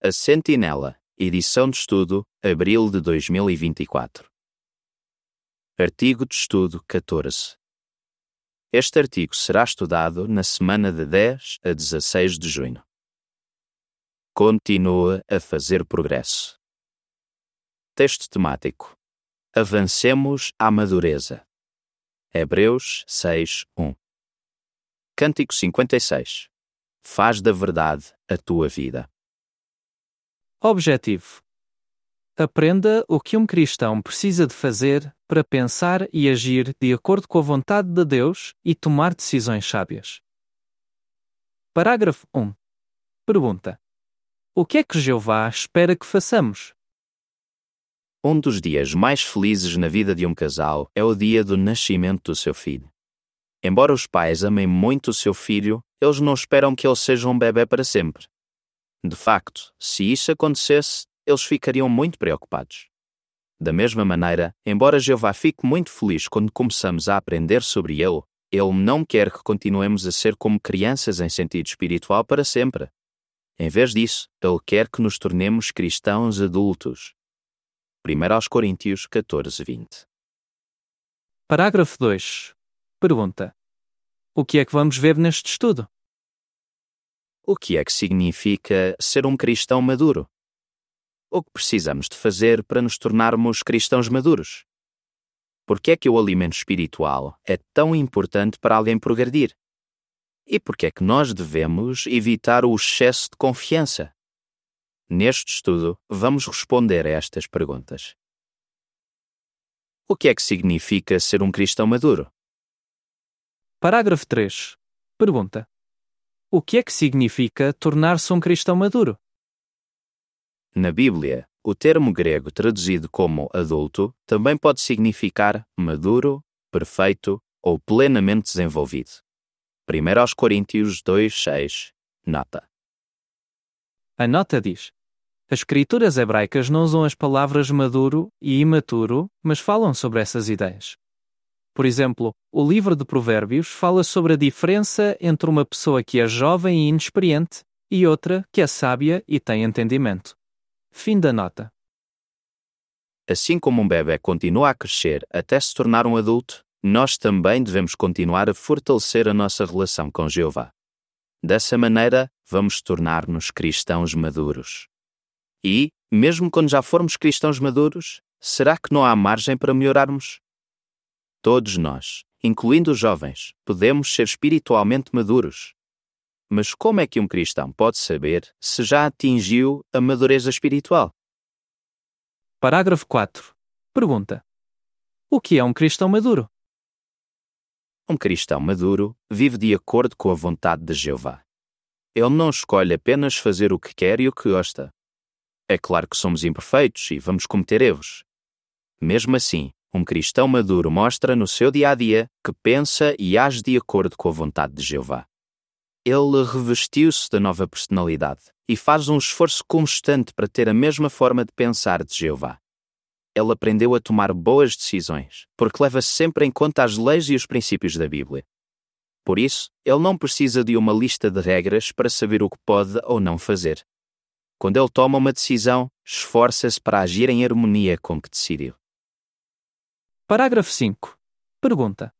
A Sentinela, edição de estudo, abril de 2024. Artigo de estudo 14. Este artigo será estudado na semana de 10 a 16 de junho. Continua a fazer progresso. Texto temático. Avancemos à madureza. Hebreus 6, 1. Cântico 56. Faz da verdade a tua vida. Objetivo: Aprenda o que um cristão precisa de fazer para pensar e agir de acordo com a vontade de Deus e tomar decisões sábias. Parágrafo 1. Pergunta: O que é que Jeová espera que façamos? Um dos dias mais felizes na vida de um casal é o dia do nascimento do seu filho. Embora os pais amem muito o seu filho, eles não esperam que ele seja um bebê para sempre. De facto, se isso acontecesse, eles ficariam muito preocupados. Da mesma maneira, embora Jeová fique muito feliz quando começamos a aprender sobre ele, ele não quer que continuemos a ser como crianças em sentido espiritual para sempre. Em vez disso, ele quer que nos tornemos cristãos adultos. 1 Coríntios 14, 20. Parágrafo 2. Pergunta: O que é que vamos ver neste estudo? O que é que significa ser um cristão maduro? O que precisamos de fazer para nos tornarmos cristãos maduros? Por que é que o alimento espiritual é tão importante para alguém progredir? E por que é que nós devemos evitar o excesso de confiança? Neste estudo, vamos responder a estas perguntas. O que é que significa ser um cristão maduro? Parágrafo 3. Pergunta: O que é que significa tornar-se um cristão maduro? Na Bíblia, o termo grego traduzido como adulto também pode significar maduro, perfeito ou plenamente desenvolvido. 1 Coríntios 2,6 Nota. A nota diz: As escrituras hebraicas não usam as palavras maduro e imaturo, mas falam sobre essas ideias. Por exemplo, o livro de Provérbios fala sobre a diferença entre uma pessoa que é jovem e inexperiente e outra que é sábia e tem entendimento. Fim da nota. Assim como um bebê continua a crescer até se tornar um adulto, nós também devemos continuar a fortalecer a nossa relação com Jeová. Dessa maneira, vamos tornar-nos cristãos maduros. E, mesmo quando já formos cristãos maduros, será que não há margem para melhorarmos? Todos nós, incluindo os jovens, podemos ser espiritualmente maduros. Mas como é que um cristão pode saber se já atingiu a madureza espiritual? Parágrafo 4. Pergunta: O que é um cristão maduro? Um cristão maduro vive de acordo com a vontade de Jeová. Ele não escolhe apenas fazer o que quer e o que gosta. É claro que somos imperfeitos e vamos cometer erros. Mesmo assim, um cristão maduro mostra no seu dia a dia que pensa e age de acordo com a vontade de Jeová. Ele revestiu-se da nova personalidade e faz um esforço constante para ter a mesma forma de pensar de Jeová. Ele aprendeu a tomar boas decisões, porque leva sempre em conta as leis e os princípios da Bíblia. Por isso, ele não precisa de uma lista de regras para saber o que pode ou não fazer. Quando ele toma uma decisão, esforça-se para agir em harmonia com o que decidiu. Parágrafo 5. Pergunta: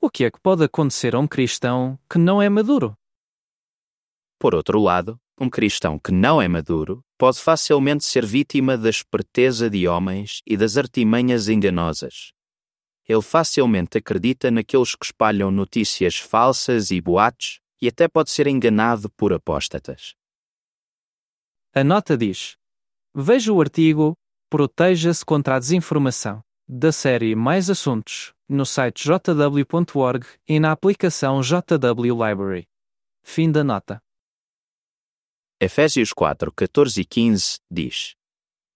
O que é que pode acontecer a um cristão que não é maduro? Por outro lado, um cristão que não é maduro pode facilmente ser vítima da esperteza de homens e das artimanhas enganosas. Ele facilmente acredita naqueles que espalham notícias falsas e boatos e até pode ser enganado por apóstatas. A nota diz: Veja o artigo Proteja-se contra a desinformação, da série Mais Assuntos, no site jw.org e na aplicação JW Library. Fim da nota. Efésios 4, 14 e 15 diz: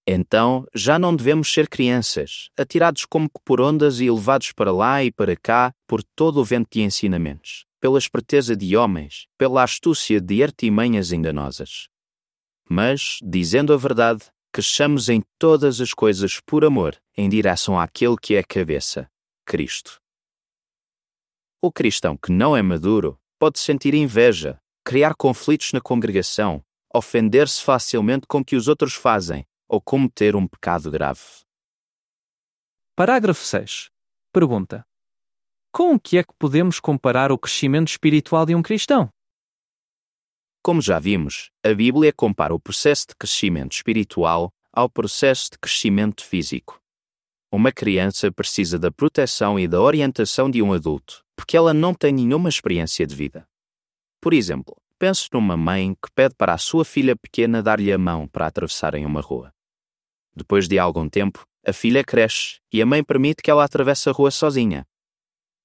Então já não devemos ser crianças, atirados como que por ondas e levados para lá e para cá por todo o vento de ensinamentos, pela esperteza de homens, pela astúcia de artimanhas enganosas. Mas, dizendo a verdade, cresçamos em todas as coisas por amor, em direção àquele que é a cabeça, Cristo. O cristão que não é maduro pode sentir inveja, criar conflitos na congregação ofender-se facilmente com o que os outros fazem ou cometer um pecado grave. Parágrafo 6. Pergunta: Com o que é que podemos comparar o crescimento espiritual de um cristão? Como já vimos, a Bíblia compara o processo de crescimento espiritual ao processo de crescimento físico. Uma criança precisa da proteção e da orientação de um adulto, porque ela não tem nenhuma experiência de vida. Por exemplo, pense numa mãe que pede para a sua filha pequena dar-lhe a mão para atravessarem uma rua. Depois de algum tempo, a filha cresce e a mãe permite que ela atravesse a rua sozinha.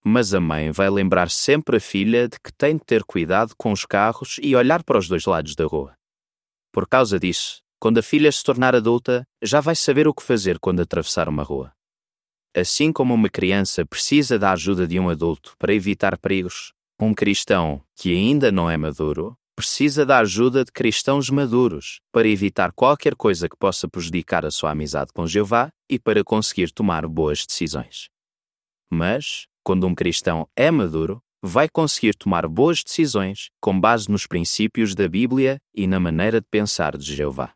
Mas a mãe vai lembrar sempre a filha de que tem de ter cuidado com os carros e olhar para os dois lados da rua. Por causa disso, quando a filha se tornar adulta, já vai saber o que fazer quando atravessar uma rua. Assim como uma criança precisa da ajuda de um adulto para evitar perigos, um cristão que ainda não é maduro precisa da ajuda de cristãos maduros para evitar qualquer coisa que possa prejudicar a sua amizade com Jeová e para conseguir tomar boas decisões. Mas, quando um cristão é maduro, vai conseguir tomar boas decisões com base nos princípios da Bíblia e na maneira de pensar de Jeová.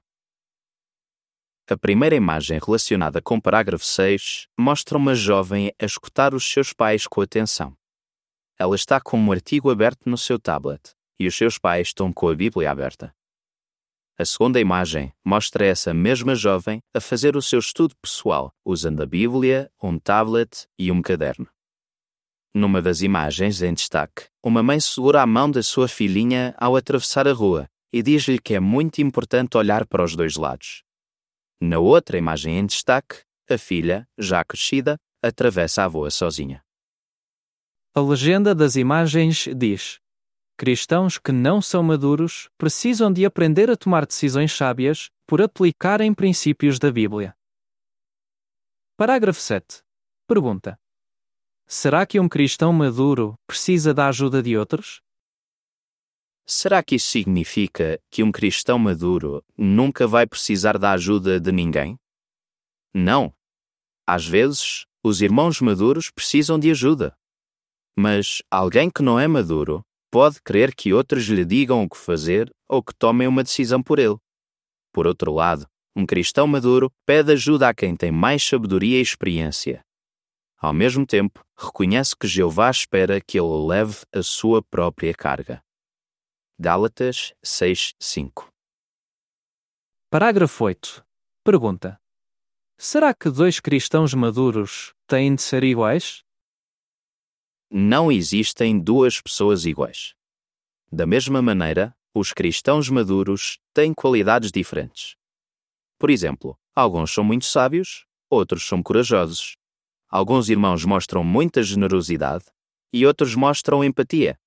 A primeira imagem relacionada com o parágrafo 6 mostra uma jovem a escutar os seus pais com atenção. Ela está com um artigo aberto no seu tablet e os seus pais estão com a Bíblia aberta. A segunda imagem mostra essa mesma jovem a fazer o seu estudo pessoal usando a Bíblia, um tablet e um caderno. Numa das imagens em destaque, uma mãe segura a mão da sua filhinha ao atravessar a rua e diz-lhe que é muito importante olhar para os dois lados. Na outra imagem em destaque, a filha, já crescida, atravessa a rua sozinha. A legenda das imagens diz: Cristãos que não são maduros precisam de aprender a tomar decisões sábias por aplicarem princípios da Bíblia. Parágrafo 7. Pergunta: Será que um cristão maduro precisa da ajuda de outros? Será que isso significa que um cristão maduro nunca vai precisar da ajuda de ninguém? Não. Às vezes, os irmãos maduros precisam de ajuda. Mas alguém que não é maduro pode querer que outros lhe digam o que fazer ou que tomem uma decisão por ele. Por outro lado, um cristão maduro pede ajuda a quem tem mais sabedoria e experiência. Ao mesmo tempo, reconhece que Jeová espera que ele leve a sua própria carga. Gálatas 6:5. Parágrafo 8. Pergunta: Será que dois cristãos maduros têm de ser iguais? Não existem duas pessoas iguais. Da mesma maneira, os cristãos maduros têm qualidades diferentes. Por exemplo, alguns são muito sábios, outros são corajosos. Alguns irmãos mostram muita generosidade e outros mostram empatia.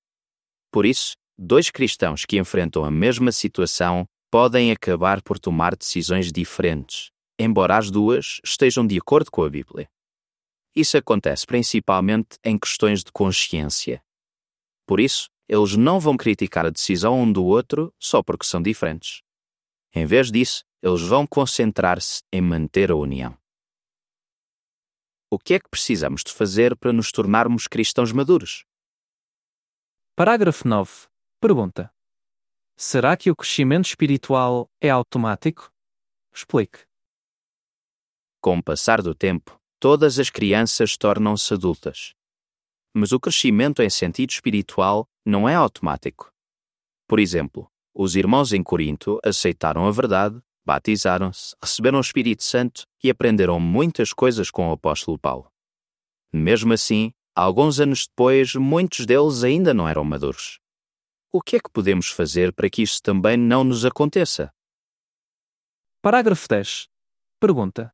Por isso, dois cristãos que enfrentam a mesma situação podem acabar por tomar decisões diferentes, embora as duas estejam de acordo com a Bíblia. Isso acontece principalmente em questões de consciência. Por isso, eles não vão criticar a decisão um do outro só porque são diferentes. Em vez disso, eles vão concentrar-se em manter a união. O que é que precisamos de fazer para nos tornarmos cristãos maduros? Parágrafo 9. Pergunta: Será que o crescimento espiritual é automático? Explique. Com o passar do tempo, todas as crianças tornam-se adultas. Mas o crescimento em sentido espiritual não é automático. Por exemplo, os irmãos em Corinto aceitaram a verdade, batizaram-se, receberam o Espírito Santo e aprenderam muitas coisas com o apóstolo Paulo. Mesmo assim, alguns anos depois, muitos deles ainda não eram maduros. O que é que podemos fazer para que isso também não nos aconteça? Parágrafo 10. Pergunta: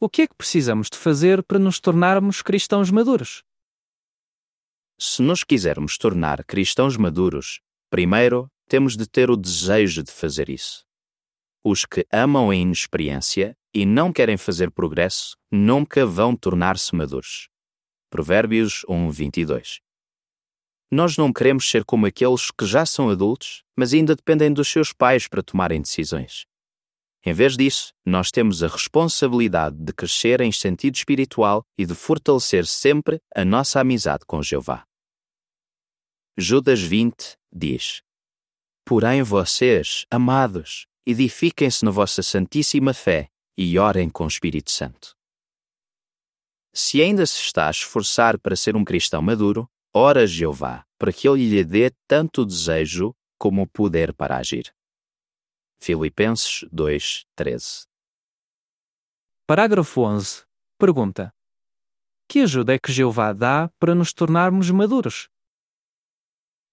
O que é que precisamos de fazer para nos tornarmos cristãos maduros? Se nos quisermos tornar cristãos maduros, primeiro temos de ter o desejo de fazer isso. Os que amam a inexperiência e não querem fazer progresso nunca vão tornar-se maduros. Provérbios 1, 22. Nós não queremos ser como aqueles que já são adultos, mas ainda dependem dos seus pais para tomarem decisões. Em vez disso, nós temos a responsabilidade de crescer em sentido espiritual e de fortalecer sempre a nossa amizade com Jeová. Judas 20 diz: Porém, vocês, amados, edifiquem-se na vossa santíssima fé e orem com o Espírito Santo. Se ainda se está a esforçar para ser um cristão maduro, ora a Jeová, para que ele lhe dê tanto o desejo como o poder para agir. Filipenses 2, 13 Parágrafo 11. Pergunta: Que ajuda é que Jeová dá para nos tornarmos maduros?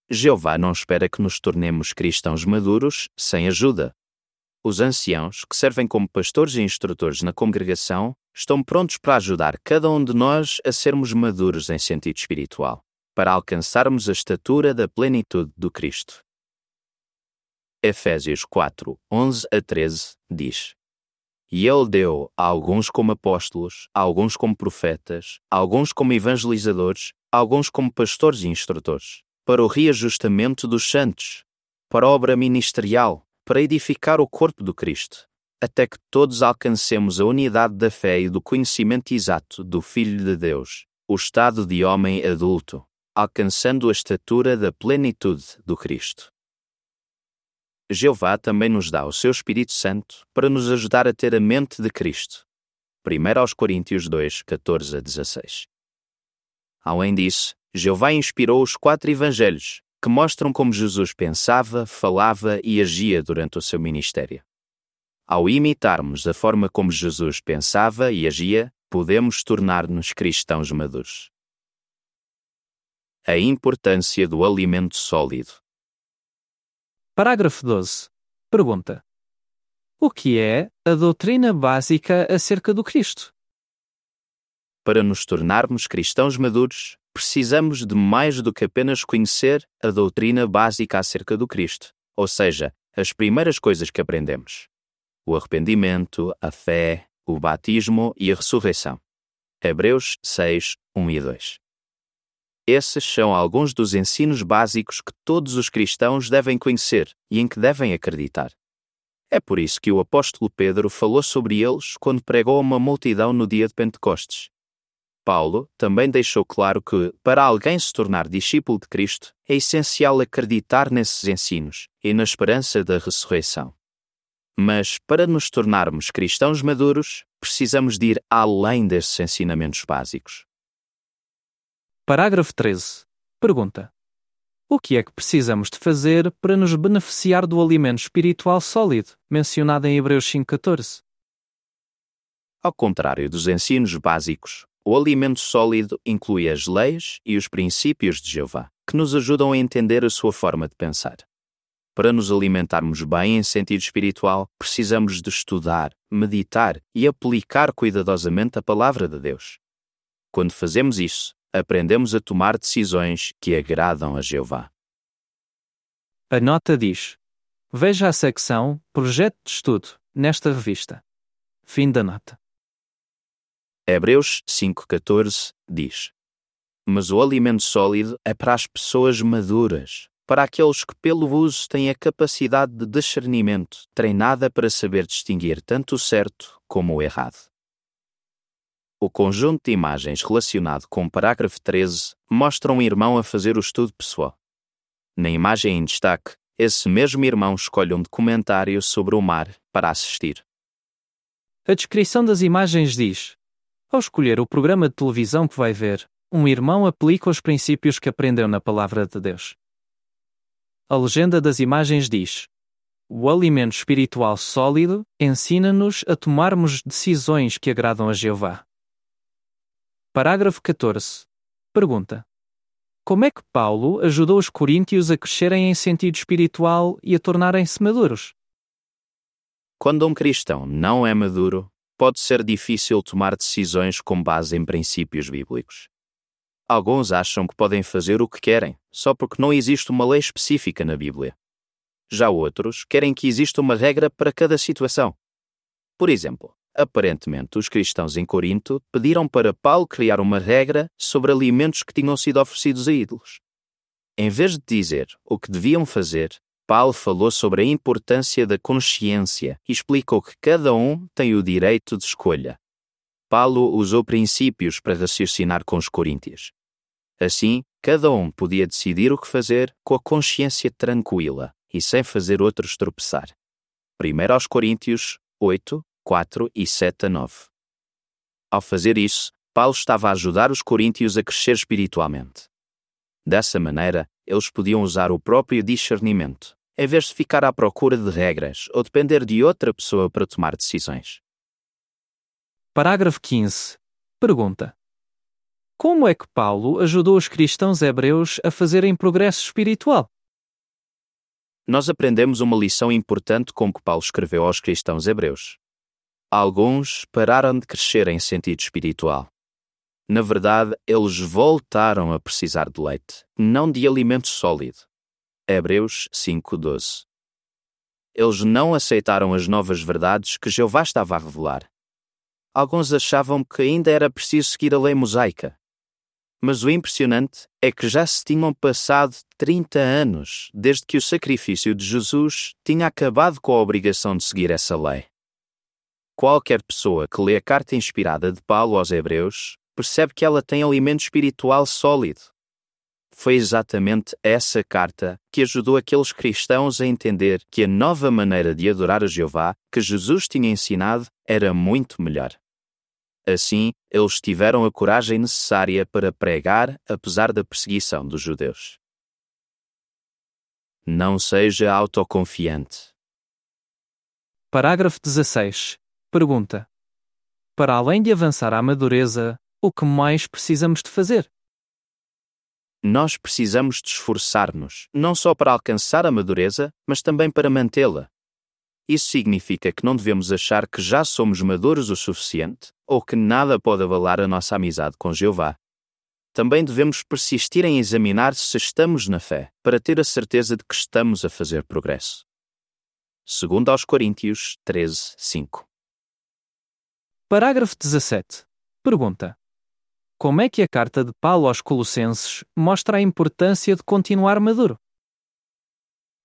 Jeová não espera que nos tornemos cristãos maduros sem ajuda. Os anciãos, que servem como pastores e instrutores na congregação, estão prontos para ajudar cada um de nós a sermos maduros em sentido espiritual, para alcançarmos a estatura da plenitude do Cristo. Efésios 4, 11 a 13 diz: E ele deu a alguns como apóstolos, a alguns como profetas, a alguns como evangelizadores, a alguns como pastores e instrutores, para o reajustamento dos santos, para obra ministerial, para edificar o corpo do Cristo, até que todos alcancemos a unidade da fé e do conhecimento exato do Filho de Deus, o estado de homem adulto, alcançando a estatura da plenitude do Cristo. Jeová também nos dá o seu Espírito Santo para nos ajudar a ter a mente de Cristo. 1 aos Coríntios 2, 14 a 16. Além disso, Jeová inspirou os quatro evangelhos, que mostram como Jesus pensava, falava e agia durante o seu ministério. Ao imitarmos a forma como Jesus pensava e agia, podemos tornar-nos cristãos maduros. A importância do alimento sólido. Parágrafo 12. Pergunta: O que é a doutrina básica acerca do Cristo? Para nos tornarmos cristãos maduros, precisamos de mais do que apenas conhecer a doutrina básica acerca do Cristo, ou seja, as primeiras coisas que aprendemos: o arrependimento, a fé, o batismo e a ressurreição. Hebreus 6, 1 e 2. Esses são alguns dos ensinos básicos que todos os cristãos devem conhecer e em que devem acreditar. É por isso que o apóstolo Pedro falou sobre eles quando pregou a uma multidão no dia de Pentecostes. Paulo também deixou claro que, para alguém se tornar discípulo de Cristo, é essencial acreditar nesses ensinos e na esperança da ressurreição. Mas, para nos tornarmos cristãos maduros, precisamos de ir além desses ensinamentos básicos. Parágrafo 13. Pergunta: O que é que precisamos de fazer para nos beneficiar do alimento espiritual sólido mencionado em Hebreus 5,14? Ao contrário dos ensinos básicos, o alimento sólido inclui as leis e os princípios de Jeová, que nos ajudam a entender a sua forma de pensar. Para nos alimentarmos bem em sentido espiritual, precisamos de estudar, meditar e aplicar cuidadosamente a palavra de Deus. Quando fazemos isso, aprendemos a tomar decisões que agradam a Jeová. A nota diz: Veja a secção Projeto de Estudo nesta revista. Fim da nota. Hebreus 5,14 diz: Mas o alimento sólido é para as pessoas maduras, para aqueles que, pelo uso, têm a capacidade de discernimento treinada para saber distinguir tanto o certo como o errado. O conjunto de imagens relacionado com o parágrafo 13 mostra um irmão a fazer o estudo pessoal. Na imagem em destaque, esse mesmo irmão escolhe um documentário sobre o mar para assistir. A descrição das imagens diz: Ao escolher o programa de televisão que vai ver, um irmão aplica os princípios que aprendeu na Palavra de Deus. A legenda das imagens diz: O alimento espiritual sólido ensina-nos a tomarmos decisões que agradam a Jeová. Parágrafo 14. Pergunta: Como é que Paulo ajudou os coríntios a crescerem em sentido espiritual e a tornarem-se maduros? Quando um cristão não é maduro, pode ser difícil tomar decisões com base em princípios bíblicos. Alguns acham que podem fazer o que querem, só porque não existe uma lei específica na Bíblia. Já outros querem que exista uma regra para cada situação. Por exemplo, Aparentemente, os cristãos em Corinto pediram para Paulo criar uma regra sobre alimentos que tinham sido oferecidos a ídolos. Em vez de dizer o que deviam fazer, Paulo falou sobre a importância da consciência e explicou que cada um tem o direito de escolha. Paulo usou princípios para raciocinar com os coríntios. Assim, cada um podia decidir o que fazer com a consciência tranquila e sem fazer outros tropeçar. 1 aos Coríntios 8, 4 e 7 a 9. Ao fazer isso, Paulo estava a ajudar os coríntios a crescer espiritualmente. Dessa maneira, eles podiam usar o próprio discernimento, em vez de ficar à procura de regras ou depender de outra pessoa para tomar decisões. Parágrafo 15. Pergunta: Como é que Paulo ajudou os cristãos hebreus a fazerem progresso espiritual? Nós aprendemos uma lição importante com o que Paulo escreveu aos cristãos hebreus. Alguns pararam de crescer em sentido espiritual. Na verdade, eles voltaram a precisar de leite, não de alimento sólido. Hebreus 5:12. Eles não aceitaram as novas verdades que Jeová estava a revelar. Alguns achavam que ainda era preciso seguir a lei mosaica. Mas o impressionante é que já se tinham passado 30 anos desde que o sacrifício de Jesus tinha acabado com a obrigação de seguir essa lei. Qualquer pessoa que lê a carta inspirada de Paulo aos Hebreus percebe que ela tem alimento espiritual sólido. Foi exatamente essa carta que ajudou aqueles cristãos a entender que a nova maneira de adorar a Jeová que Jesus tinha ensinado era muito melhor. Assim, eles tiveram a coragem necessária para pregar apesar da perseguição dos judeus. Não seja autoconfiante. Parágrafo 16. Pergunta: Para além de avançar à madureza, o que mais precisamos de fazer? Nós precisamos de esforçar-nos, não só para alcançar a madureza, mas também para mantê-la. Isso significa que não devemos achar que já somos maduros o suficiente ou que nada pode avalar a nossa amizade com Jeová. Também devemos persistir em examinar se estamos na fé, para ter a certeza de que estamos a fazer progresso. Segundo aos Coríntios 13, 5. Parágrafo 17. Pergunta: como é que a carta de Paulo aos Colossenses mostra a importância de continuar maduro?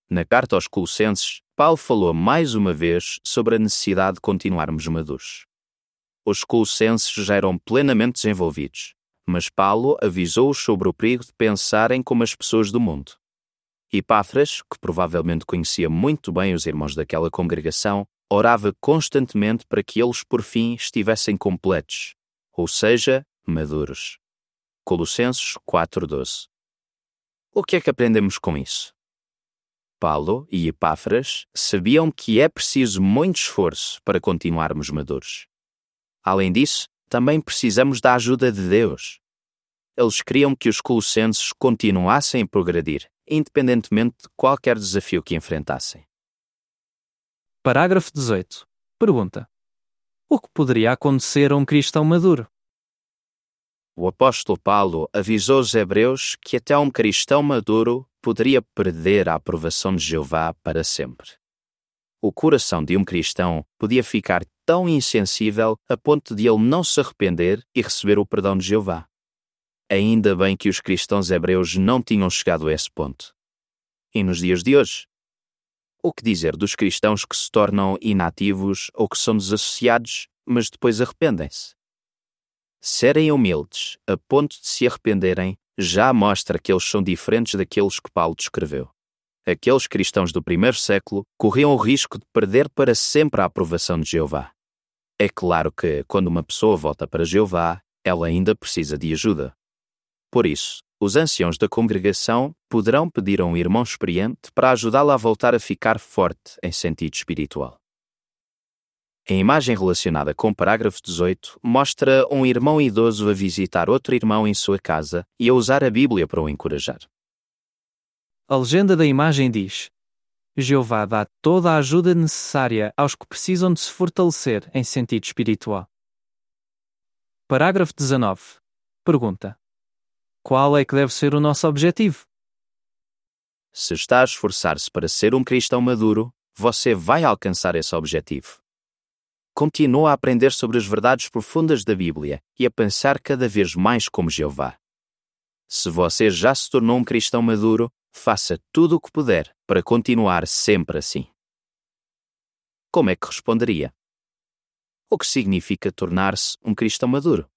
Na carta aos Colossenses, Paulo falou mais uma vez sobre a necessidade de continuarmos maduros. Os Colossenses já eram plenamente desenvolvidos, mas Paulo avisou-os sobre o perigo de pensarem como as pessoas do mundo. Epáfras, que provavelmente conhecia muito bem os irmãos daquela congregação, orava constantemente para que eles por fim estivessem completos, ou seja, maduros. Colossenses 4:12. O que é que aprendemos com isso? Paulo e Epáfras sabiam que é preciso muito esforço para continuarmos maduros. Além disso, também precisamos da ajuda de Deus. Eles queriam que os colossenses continuassem a progredir, independentemente de qualquer desafio que enfrentassem. Parágrafo 18. Pergunta: O que poderia acontecer a um cristão maduro? O apóstolo Paulo avisou os hebreus que até um cristão maduro poderia perder a aprovação de Jeová para sempre. O coração de um cristão podia ficar tão insensível a ponto de ele não se arrepender e receber o perdão de Jeová. Ainda bem que os cristãos hebreus não tinham chegado a esse ponto. E nos dias de hoje? O que dizer dos cristãos que se tornam inativos ou que são desassociados, mas depois arrependem-se? Serem humildes a ponto de se arrependerem já mostra que eles são diferentes daqueles que Paulo descreveu. Aqueles cristãos do primeiro século corriam o risco de perder para sempre a aprovação de Jeová. É claro que, quando uma pessoa volta para Jeová, ela ainda precisa de ajuda. Por isso, os anciãos da congregação poderão pedir a um irmão experiente para ajudá-la a voltar a ficar forte em sentido espiritual. A imagem relacionada com o parágrafo 18 mostra um irmão idoso a visitar outro irmão em sua casa e a usar a Bíblia para o encorajar. A legenda da imagem diz: Jeová dá toda a ajuda necessária aos que precisam de se fortalecer em sentido espiritual. Parágrafo 19. Pergunta: Qual é que deve ser o nosso objetivo? Se está a esforçar-se para ser um cristão maduro, você vai alcançar esse objetivo continua a aprender sobre as verdades profundas da Bíblia e a pensar cada vez mais como Jeová. Se você já se tornou um cristão maduro, faça tudo o que puder para continuar sempre assim. Como é que responderia? O que significa tornar-se um cristão maduro?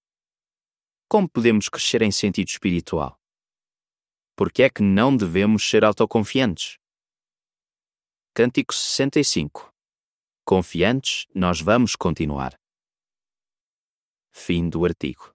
Como podemos crescer em sentido espiritual? Por que é que não devemos ser autoconfiantes? Cântico 65. Confiantes, nós vamos continuar. Fim do artigo.